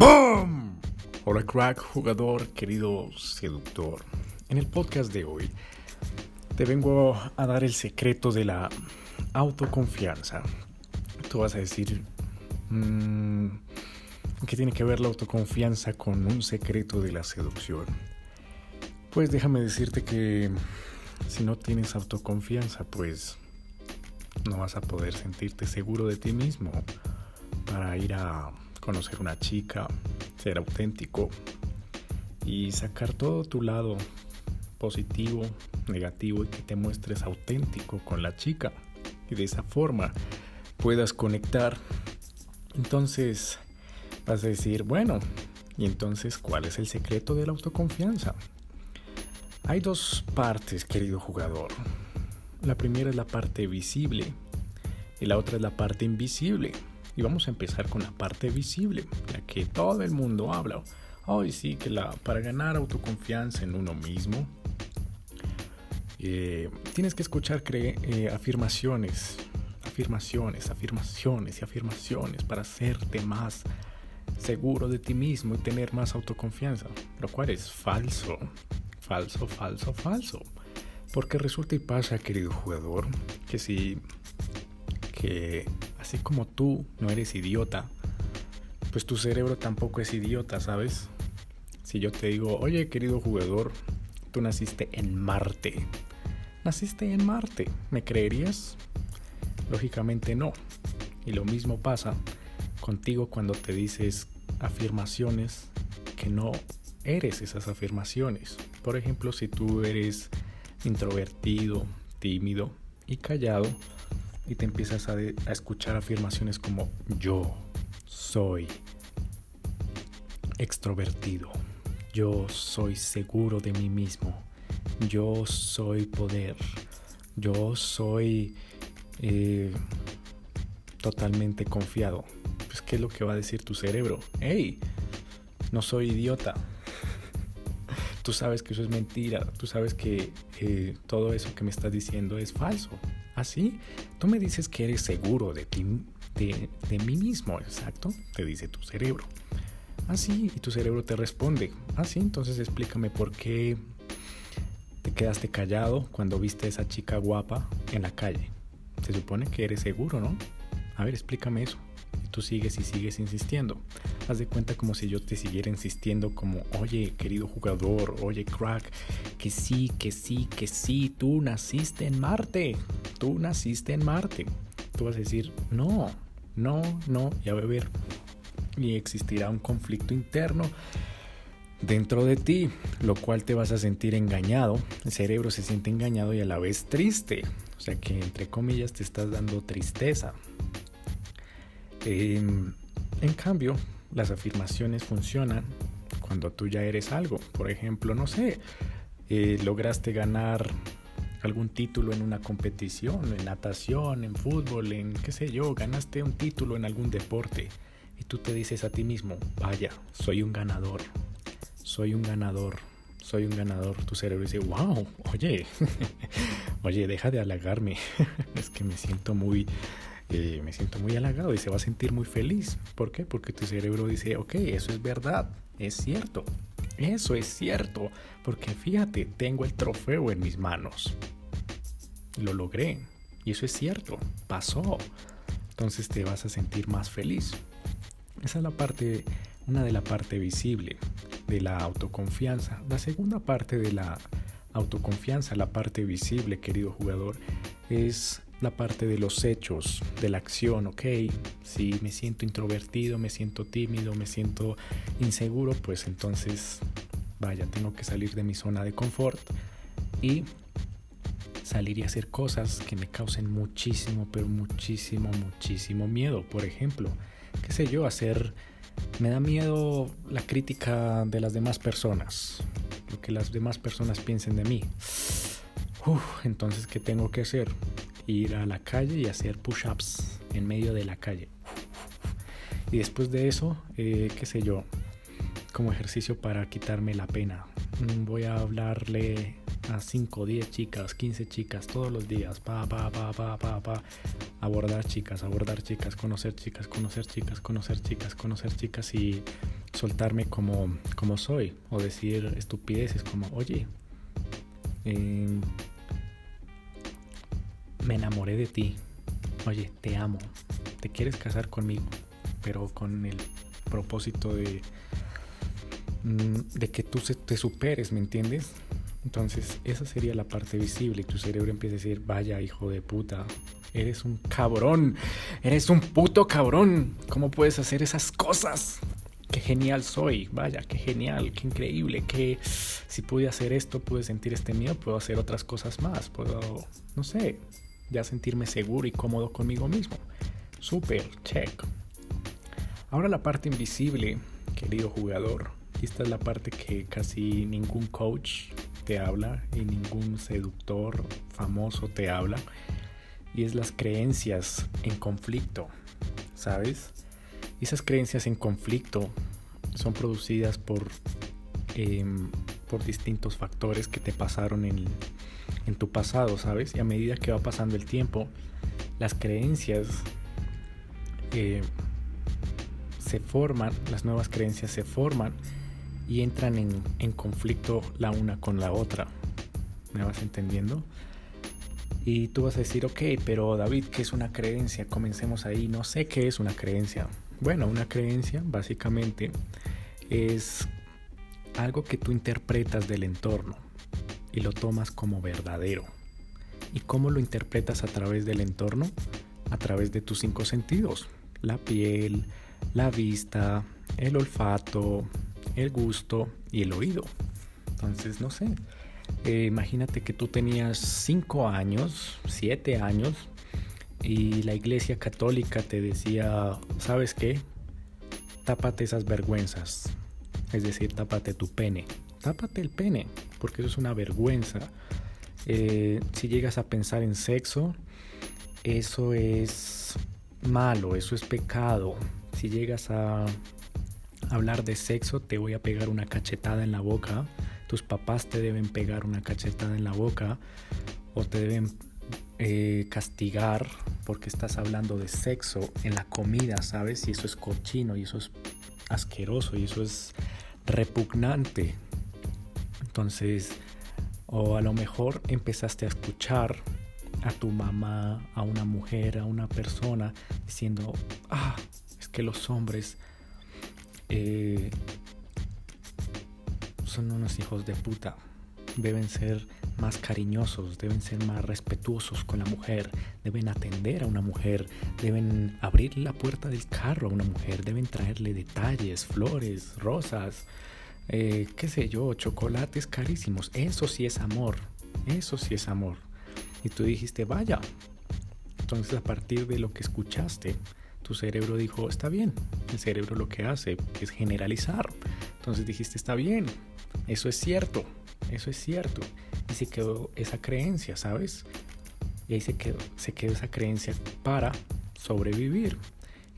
¡Boom! Hola crack, jugador, querido seductor. En el podcast de hoy te vengo a dar el secreto de la autoconfianza. Tú vas a decir, mmm, ¿qué tiene que ver la autoconfianza con un secreto de la seducción? Pues déjame decirte que si no tienes autoconfianza, pues no vas a poder sentirte seguro de ti mismo para ir a conocer una chica, ser auténtico y sacar todo tu lado positivo, negativo y que te muestres auténtico con la chica y de esa forma puedas conectar. Entonces vas a decir, bueno, ¿y entonces cuál es el secreto de la autoconfianza? Hay dos partes, querido jugador. La primera es la parte visible y la otra es la parte invisible. Y vamos a empezar con la parte visible, la que todo el mundo habla. Hoy sí, que la, para ganar autoconfianza en uno mismo, eh, tienes que escuchar eh, afirmaciones, afirmaciones, afirmaciones y afirmaciones para hacerte más seguro de ti mismo y tener más autoconfianza, lo cual es falso, falso, falso, falso. Porque resulta y pasa, querido jugador, que si que así como tú no eres idiota, pues tu cerebro tampoco es idiota, ¿sabes? Si yo te digo, oye querido jugador, tú naciste en Marte. Naciste en Marte, ¿me creerías? Lógicamente no. Y lo mismo pasa contigo cuando te dices afirmaciones que no eres esas afirmaciones. Por ejemplo, si tú eres introvertido, tímido y callado, y te empiezas a, escuchar afirmaciones como yo soy extrovertido, yo soy seguro de mí mismo, yo soy poder, yo soy eh, totalmente confiado. Pues, ¿qué es lo que va a decir tu cerebro? ¡Hey! No soy idiota. tú sabes que eso es mentira, tú sabes que eh, todo eso que me estás diciendo es falso. Así, tú me dices que eres seguro de ti, de, mí mismo, exacto, te dice tu cerebro. Así, y tu cerebro te responde. Así, entonces explícame por qué te quedaste callado cuando viste a esa chica guapa en la calle. Se supone que eres seguro, ¿no? A ver, explícame eso tú sigues y sigues insistiendo. Haz de cuenta como si yo te siguiera insistiendo como, oye, querido jugador, oye, crack, que sí, que sí, que sí, tú naciste en Marte, tú naciste en Marte. Tú vas a decir, no, no, no, ya va a ver. Y existirá un conflicto interno dentro de ti, lo cual te vas a sentir engañado. El cerebro se siente engañado y a la vez triste. O sea que entre comillas te estás dando tristeza. Em, en cambio, las afirmaciones funcionan cuando tú ya eres algo. Por ejemplo, no sé, eh, lograste ganar algún título en una competición, en natación, en fútbol, en qué sé yo, ganaste un título en algún deporte y tú te dices a ti mismo, vaya, soy un ganador, soy un ganador, soy un ganador. Tu cerebro dice, wow, oye, oye, deja de halagarme, es que me siento muy eh, me siento muy halagado y se va a sentir muy feliz. ¿Por qué? Porque tu cerebro dice, ok, eso es verdad, es cierto, eso es cierto, porque fíjate, tengo el trofeo en mis manos. Lo logré y eso es cierto, pasó. Entonces te vas a sentir más feliz. Esa es la parte, una de la parte visible de la autoconfianza. La segunda parte de la autoconfianza, la parte visible, querido jugador, es la parte de los hechos, de la acción, ok, si me siento introvertido, me siento tímido, me siento inseguro, pues entonces, vaya, tengo que salir de mi zona de confort y salir y hacer cosas que me causen muchísimo, pero muchísimo, muchísimo miedo. Por ejemplo, qué sé yo, hacer, me da miedo la crítica de las demás personas, lo que las demás personas piensen de mí. Uf, entonces, ¿qué tengo que hacer? Ir a la calle y hacer push-ups en medio de la calle. Y después de eso, eh, qué sé yo, como ejercicio para quitarme la pena. Mm, voy a hablarle a 5, 10 chicas, 15 chicas todos los días, pa, pa, pa, pa, pa, pa, abordar chicas, abordar chicas, conocer chicas, conocer chicas, conocer chicas, conocer chicas y soltarme como, como soy o decir estupideces como, oye, em, me enamoré de ti, oye, te amo, te quieres casar conmigo, pero con el propósito de, mm, de que tú te superes, ¿me entiendes? Entonces esa sería la parte visible y tu cerebro empieza a decir, vaya hijo de puta, eres un cabrón, eres un puto cabrón, ¿cómo puedes hacer esas cosas? Qué genial soy, vaya, qué genial, qué increíble, que si pude hacer esto, pude sentir este miedo, puedo hacer otras cosas más, puedo, no sé, ya sentirme seguro y cómodo conmigo mismo. Super, check. Ahora la parte invisible, querido jugador. Esta es la parte que casi ningún coach te habla y ningún seductor famoso te habla. Y es las creencias en conflicto, ¿sabes? esas creencias en conflicto son producidas por, em, por distintos factores que te pasaron en, en tu pasado, ¿sabes? Y a medida que va pasando el tiempo, las creencias eh, se forman, las nuevas creencias se forman y entran en, en, conflicto la una con la otra. ¿Me vas entendiendo? Y tú vas a decir, ok, pero David, ¿qué es una creencia? Comencemos ahí. No sé qué es una creencia. Bueno, una creencia básicamente es algo que tú interpretas del entorno y lo tomas como verdadero. ¿Y cómo lo interpretas a través del entorno? A través de tus cinco sentidos. La piel, la vista, el olfato, el gusto y el oído. Entonces, no sé. Eh, imagínate que tú tenías cinco años, siete años, y la iglesia católica te decía, ¿sabes qué? Tápate esas vergüenzas. Es decir, tápate tu pene. Tápate el pene, porque eso es una vergüenza. Eh, si llegas a pensar en sexo, eso es malo, eso es pecado. Si llegas a hablar de sexo, te voy a pegar una cachetada en la boca. Tus papás te deben pegar una cachetada en la boca o te deben eh, castigar porque estás hablando de sexo en la comida, ¿sabes? Y eso es cochino y eso es asqueroso y eso es repugnante. Entonces, o a lo mejor empezaste a escuchar a tu mamá, a una mujer, a una persona diciendo, ah, es que los hombres eh, son unos hijos de puta. Deben ser más cariñosos, deben ser más respetuosos con la mujer, deben atender a una mujer, deben abrir la puerta del carro a una mujer, deben traerle detalles, flores, rosas, eh, qué sé yo, chocolates carísimos. Eso sí es amor, eso sí es amor. Y tú dijiste, vaya. Entonces a partir de lo que escuchaste, tu cerebro dijo, está bien. El cerebro lo que hace es generalizar. Entonces dijiste, está bien, eso es cierto eso es cierto. Y se quedó esa creencia, ¿sabes? Y ahí se quedó, se quedó esa creencia para sobrevivir.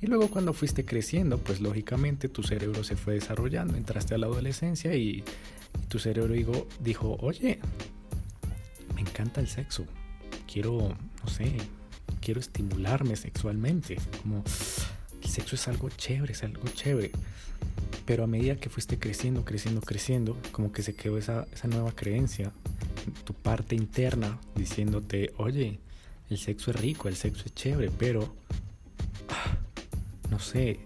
Y luego cuando fuiste creciendo, pues lógicamente tu cerebro se fue desarrollando, entraste a la adolescencia y, tu cerebro dijo, dijo, oye, me encanta el sexo, quiero, no sé, quiero estimularme sexualmente, como el sexo es algo chévere, es algo chévere. Pero a medida que fuiste creciendo, creciendo, creciendo, como que se quedó esa, esa nueva creencia, tu parte interna diciéndote, oye, el sexo es rico, el sexo es chévere, pero, no sé,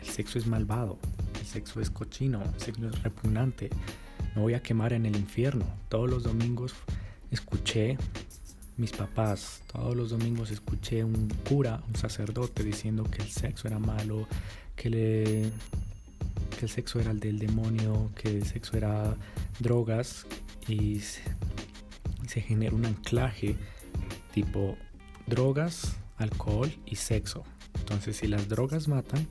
el sexo es malvado, el sexo es cochino, el sexo es repugnante, me voy a quemar en el infierno. Todos los domingos escuché mis papás, todos los domingos escuché un cura, un sacerdote diciendo que el sexo era malo, que le que el sexo era el del demonio, que el sexo era drogas y se, genera un anclaje tipo drogas, alcohol y sexo. Entonces si las drogas matan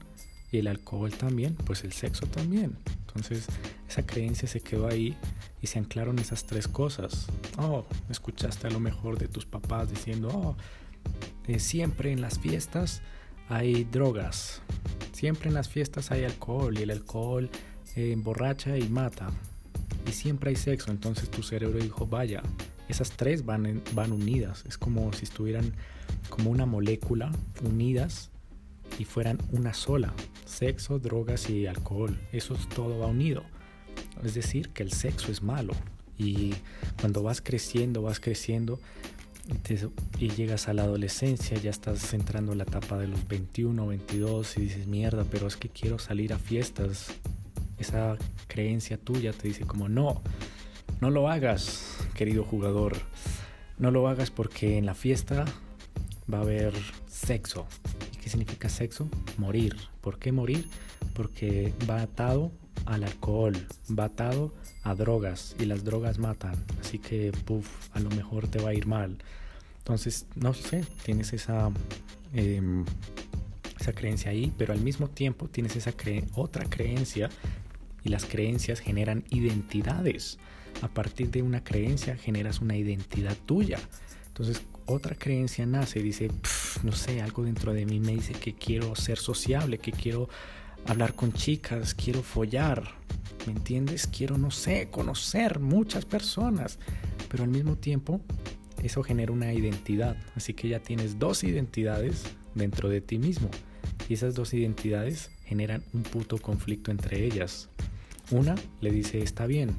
y el alcohol también, pues el sexo también. Entonces esa creencia se quedó ahí y se anclaron esas tres cosas. Oh, escuchaste a lo mejor de tus papás diciendo, oh, eh, siempre en las fiestas hay drogas. Siempre en las fiestas hay alcohol y el alcohol eh, emborracha y mata. Y siempre hay sexo. Entonces tu cerebro dijo, vaya, Esas tres van, van unidas. Es como si estuvieran como una molécula unidas y fueran una sola. Sexo, drogas y alcohol. Eso todo va unido. Es decir, que el sexo es malo. Y cuando vas creciendo, vas creciendo y, llegas a la adolescencia, ya estás entrando en la etapa de los 21, 22 y dices, mierda, pero es que quiero salir a fiestas. Esa creencia tuya te dice como, no, no lo hagas, querido jugador. No lo hagas porque en la fiesta va a haber sexo. ¿Y qué significa sexo? Morir. ¿Por qué morir? Porque va atado al alcohol, va atado a drogas y las drogas matan. Así que, puff, a lo mejor te va a ir mal. Entonces, no sé, tienes esa, em, esa creencia ahí, pero al mismo tiempo tienes esa otra creencia y las creencias generan identidades. A partir de una creencia generas una identidad tuya. Entonces, otra creencia nace y dice, no sé, algo dentro de mí me dice que quiero ser sociable, que quiero hablar con chicas, quiero follar, ¿me entiendes? Quiero, no sé, conocer muchas personas, pero al mismo tiempo eso genera una identidad, así que ya tienes dos identidades dentro de ti mismo y esas dos identidades generan un puto conflicto entre ellas. Una le dice, está bien,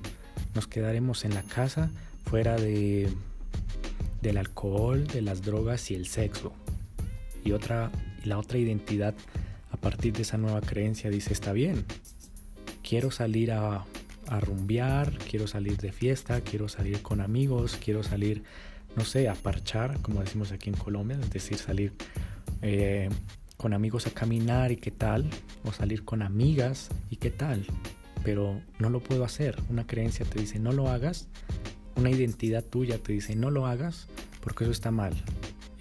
nos quedaremos en la casa fuera de del alcohol, de las drogas y el sexo. Y otra y la otra identidad a partir de esa nueva creencia dice, está bien, quiero salir a, a rumbear, quiero salir de fiesta, quiero salir con amigos, quiero salir, no sé, a parchar, como decimos aquí en Colombia, es decir, salir eh, con amigos a caminar y qué tal, o salir con amigas y qué tal, pero no lo puedo hacer. Una creencia te dice, no lo hagas, una identidad tuya te dice, no lo hagas porque eso está mal.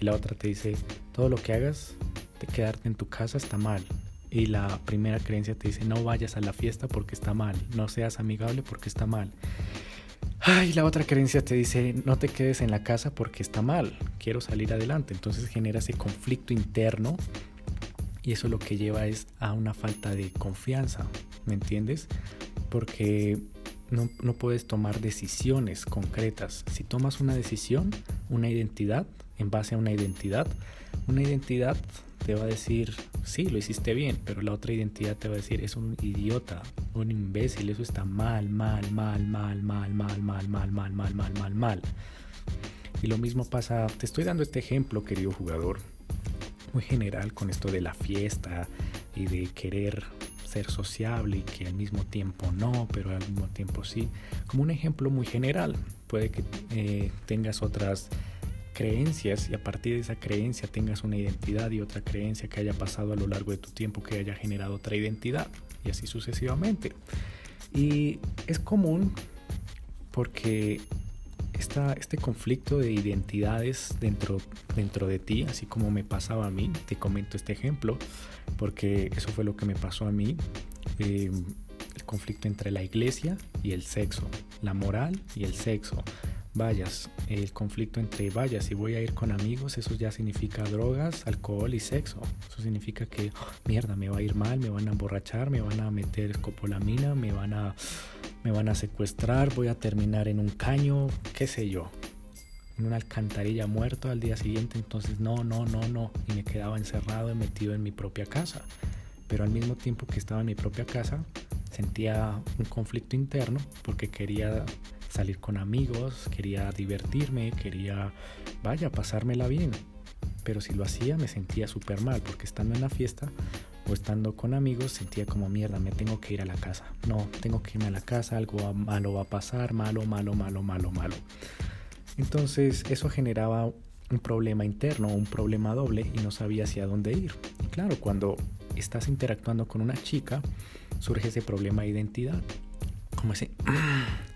Y la otra te dice, todo lo que hagas de quedarte en tu casa está mal. Y la primera creencia te dice, no vayas a la fiesta porque está mal, no seas amigable porque está mal. Ay, la otra creencia te dice, no te quedes en la casa porque está mal, quiero salir adelante. Entonces genera ese conflicto interno y eso lo que lleva es a una falta de confianza, ¿me entiendes? Porque no, no puedes tomar decisiones concretas. Si tomas una decisión, una identidad, en base a una identidad, una identidad te va a decir, sí, lo hiciste bien, pero la otra identidad te va a decir, es un idiota, un imbécil, eso está mal, mal, mal, mal, mal, mal, mal, mal, mal, mal, mal, mal, mal. Y lo mismo pasa, te estoy dando este ejemplo, querido jugador, muy general con esto de la fiesta y de querer ser sociable y que al mismo tiempo no, pero al mismo tiempo sí. Como un ejemplo muy general, puede que eh, tengas otras creencias y a partir de esa creencia tengas una identidad y otra creencia que haya pasado a lo largo de tu tiempo que haya generado otra identidad y así sucesivamente. Y es común porque esta, este conflicto de identidades dentro, dentro de ti, así como me pasaba a mí, te comento este ejemplo, porque eso fue lo que me pasó a mí, eh, el conflicto entre la iglesia y el sexo, la moral y el sexo, vayas, el conflicto entre vayas, si voy a ir con amigos, eso ya significa drogas, alcohol y sexo. Eso significa que, oh, mierda, me va a ir mal, me van a emborrachar, me van a meter escopolamina, me van a, me van a secuestrar, voy a terminar en un caño, qué sé yo, en una alcantarilla muerto al día siguiente. Entonces, no, no, no, no. Y me quedaba encerrado y metido en mi propia casa. Pero al mismo tiempo que estaba en mi propia casa, sentía un conflicto interno porque quería salir con amigos, quería divertirme, quería, vaya, pasármela bien. Pero si lo hacía me sentía súper mal porque estando en la fiesta estando con amigos sentía como mierda, me tengo que ir a la casa. No, tengo que irme a la casa, algo malo va a pasar, malo, malo, malo, malo, malo. Entonces eso generaba un problema interno, un problema doble y no sabía hacia dónde ir. Y claro, cuando estás interactuando con una chica, surge ese problema de identidad. Como ese,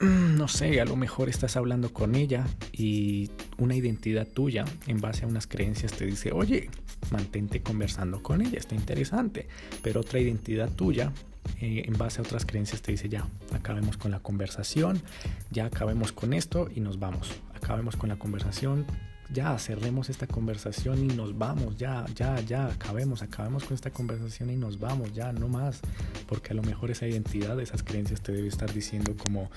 no sé, a lo mejor estás hablando con ella y una identidad tuya en base a unas creencias te dice, oye, mantente conversando con ella, está interesante. Pero otra identidad tuya eh, en base a otras creencias te dice, ya, acabemos con la conversación, ya acabemos con esto y nos vamos. Acabemos con la conversación, ya cerremos esta conversación y nos vamos, ya, ya, ya, acabemos, acabemos con esta conversación y nos vamos, ya, no más, porque a lo mejor esa identidad, esas creencias te debe estar diciendo como,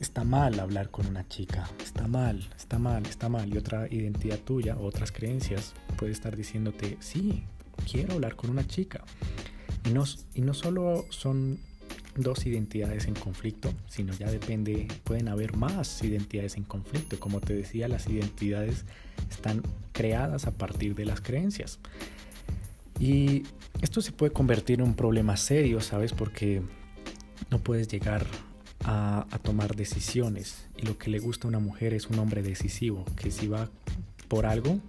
está mal hablar con una chica, está mal, está mal, está mal. Y otra identidad tuya, otras creencias, puede estar diciéndote, sí, quiero hablar con una chica. Y no, y no solo son dos identidades en conflicto, sino ya depende, pueden haber más identidades en conflicto. Como te decía, las identidades están creadas a partir de las creencias. Y esto se puede convertir en un problema serio, ¿sabes? Porque no puedes llegar a, tomar decisiones. Y lo que le gusta a una mujer es un hombre decisivo, que si va por algo,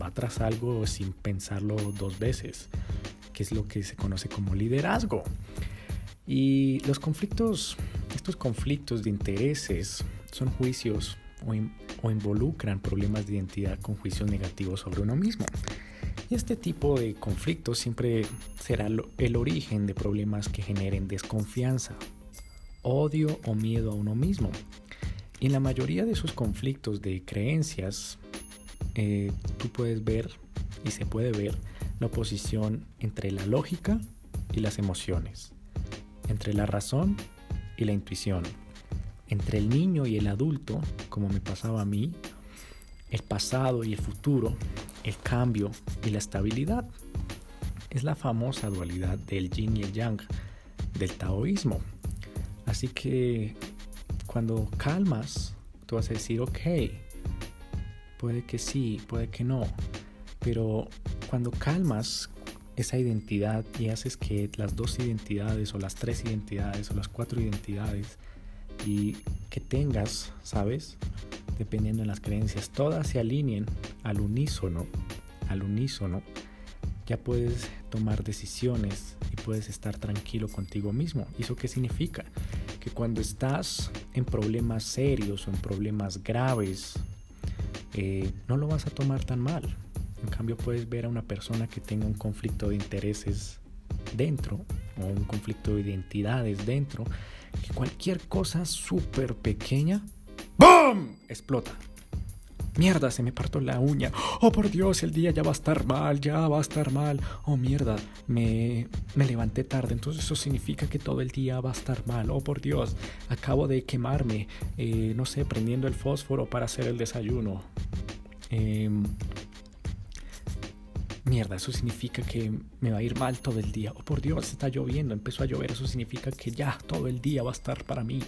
va tras algo sin pensarlo dos veces, que es lo que se conoce como liderazgo. Y los conflictos, estos conflictos de intereses, son juicios o, involucran problemas de identidad con juicios negativos sobre uno mismo. Y este tipo de conflictos siempre será el origen de problemas que generen desconfianza, odio o miedo a uno mismo. Y en la mayoría de esos conflictos de creencias, eh, tú puedes ver y se puede ver la oposición entre la lógica y las emociones, entre la razón y la intuición, entre el niño y el adulto, como me pasaba a mí, el pasado y el futuro, el cambio y la estabilidad. Es la famosa dualidad del yin y el yang del taoísmo. Así que cuando calmas, tú vas a decir, ok, puede que sí, puede que no, pero cuando calmas esa identidad y haces que las dos identidades o las tres identidades o las cuatro identidades y que tengas, ¿sabes? dependiendo de las creencias, todas se alineen al unísono, al unísono, ya puedes tomar decisiones y puedes estar tranquilo contigo mismo. ¿Y eso qué significa? Que cuando estás en problemas serios o en problemas graves, eh, no lo vas a tomar tan mal. En cambio, puedes ver a una persona que tenga un conflicto de intereses dentro o un conflicto de identidades dentro, que cualquier cosa súper pequeña ¡BOOM! Explota. Mierda, se me partó la uña. Oh, por Dios, el día ya va a estar mal, ya va a estar mal. Oh, mierda, me, me levanté tarde, entonces eso significa que todo el día va a estar mal. Oh, por Dios, acabo de quemarme, eh, no sé, prendiendo el fósforo para hacer el desayuno. Eh, mierda, eso significa que me va a ir mal todo el día. Oh, por Dios, está lloviendo, empezó a llover, eso significa que ya todo el día va a estar para mí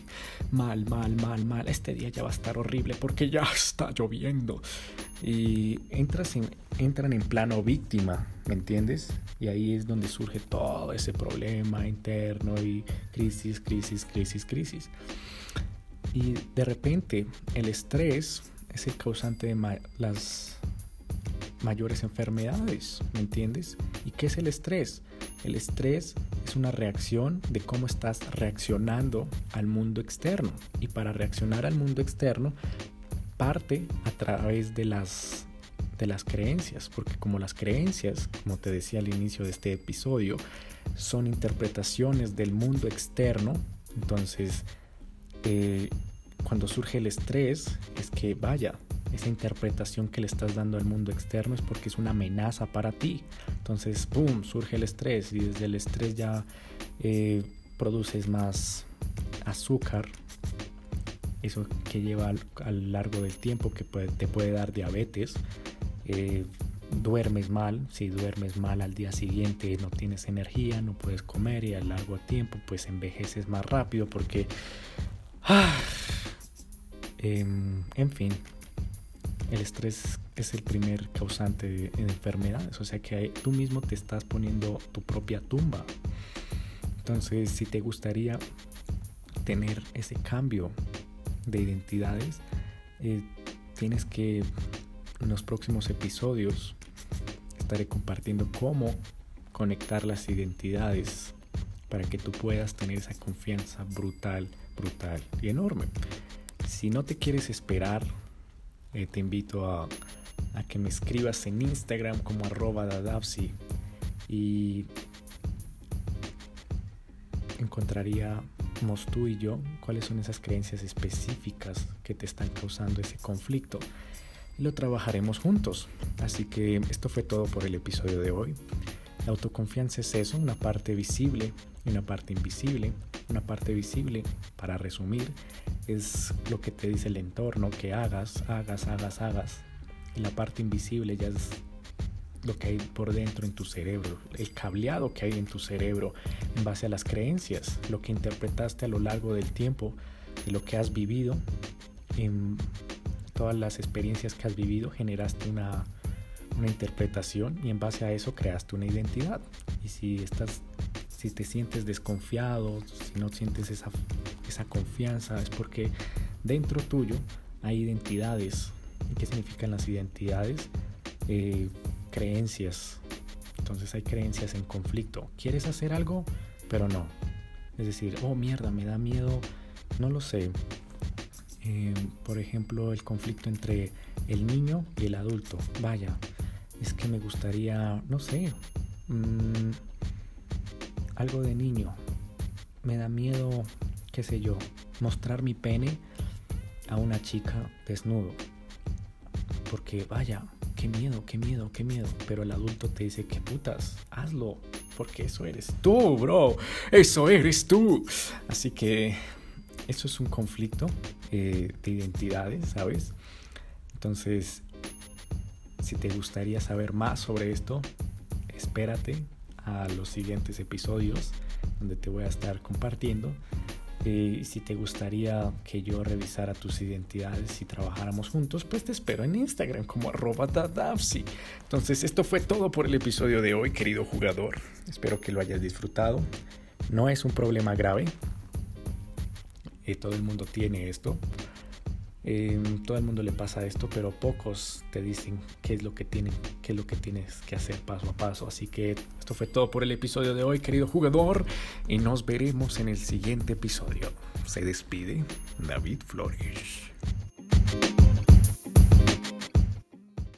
mal, mal, mal, mal. Este día ya va a estar horrible porque ya está lloviendo. Y entras en, entran en plano víctima, ¿me entiendes? Y ahí es donde surge todo ese problema interno y crisis, crisis, crisis, crisis. Y de repente el estrés es el causante de las mayores enfermedades, ¿me entiendes? ¿Y qué es el estrés? El estrés es una reacción de cómo estás reaccionando al mundo externo. Y para reaccionar al mundo externo, parte a través de las, de las creencias, porque como las creencias, como te decía al inicio de este episodio, son interpretaciones del mundo externo, entonces eh, cuando surge el estrés es que vaya, esa interpretación que le estás dando al mundo externo es porque es una amenaza para ti. Entonces, ¡pum!, surge el estrés y desde el estrés ya eh, produces más azúcar. Eso que lleva a lo largo del tiempo que te puede dar diabetes. Eh, duermes mal, si duermes mal al día siguiente no tienes energía, no puedes comer y a largo tiempo pues envejeces más rápido porque... Ah, em, en fin, el estrés es el primer causante de, enfermedades, o sea que tú mismo te estás poniendo tu propia tumba. Entonces, si te gustaría tener ese cambio de identidades, eh, tienes que en los próximos episodios estaré compartiendo cómo conectar las identidades para que tú puedas tener esa confianza brutal, brutal y enorme. Si no te quieres esperar eh, te invito a, que me escribas en Instagram como arroba dadapsi y encontraríamos tú y yo cuáles son esas creencias específicas que te están causando ese conflicto y lo trabajaremos juntos. Así que esto fue todo por el episodio de hoy. La autoconfianza es eso, una parte visible y una parte invisible. Una parte visible, para resumir, es lo que te dice el entorno, que hagas, hagas, hagas, hagas. Y la parte invisible ya es lo que hay por dentro en tu cerebro, el cableado que hay en tu cerebro en base a las creencias, lo que interpretaste a lo largo del tiempo, de lo que has vivido, en todas las experiencias que has vivido, generaste una, una interpretación y en base a eso creaste una identidad. Y si estás si te sientes desconfiado, si no sientes esa, esa confianza, es porque dentro tuyo hay identidades. ¿Qué significan las identidades? Eh, creencias. Entonces hay creencias en conflicto. ¿Quieres hacer algo? Pero no. Es decir, oh mierda, me da miedo, no lo sé. Eh, por ejemplo, el conflicto entre el niño y el adulto. Vaya, es que me gustaría, no sé, mm, algo de niño. Me da miedo, qué sé yo, mostrar mi pene a una chica desnudo. Porque vaya, qué miedo, qué miedo, qué miedo. Pero el adulto te dice, qué putas, hazlo. Porque eso eres tú, bro. Eso eres tú. Así que eso es un conflicto eh, de identidades, ¿sabes? Entonces, si te gustaría saber más sobre esto, espérate a los siguientes episodios donde te voy a estar compartiendo eh, si te gustaría que yo revisara tus identidades y trabajáramos juntos, pues te espero en Instagram como arroba Entonces, esto fue todo por el episodio de hoy, querido jugador. Espero que lo hayas disfrutado. No es un problema grave. Eh, todo el mundo tiene esto. Eh, todo el mundo le pasa esto, pero pocos te dicen qué es lo que tienen, qué es lo que tienes que hacer paso a paso. Así que esto fue todo por el episodio de hoy, querido jugador, y nos veremos en el siguiente episodio. Se despide David Flores.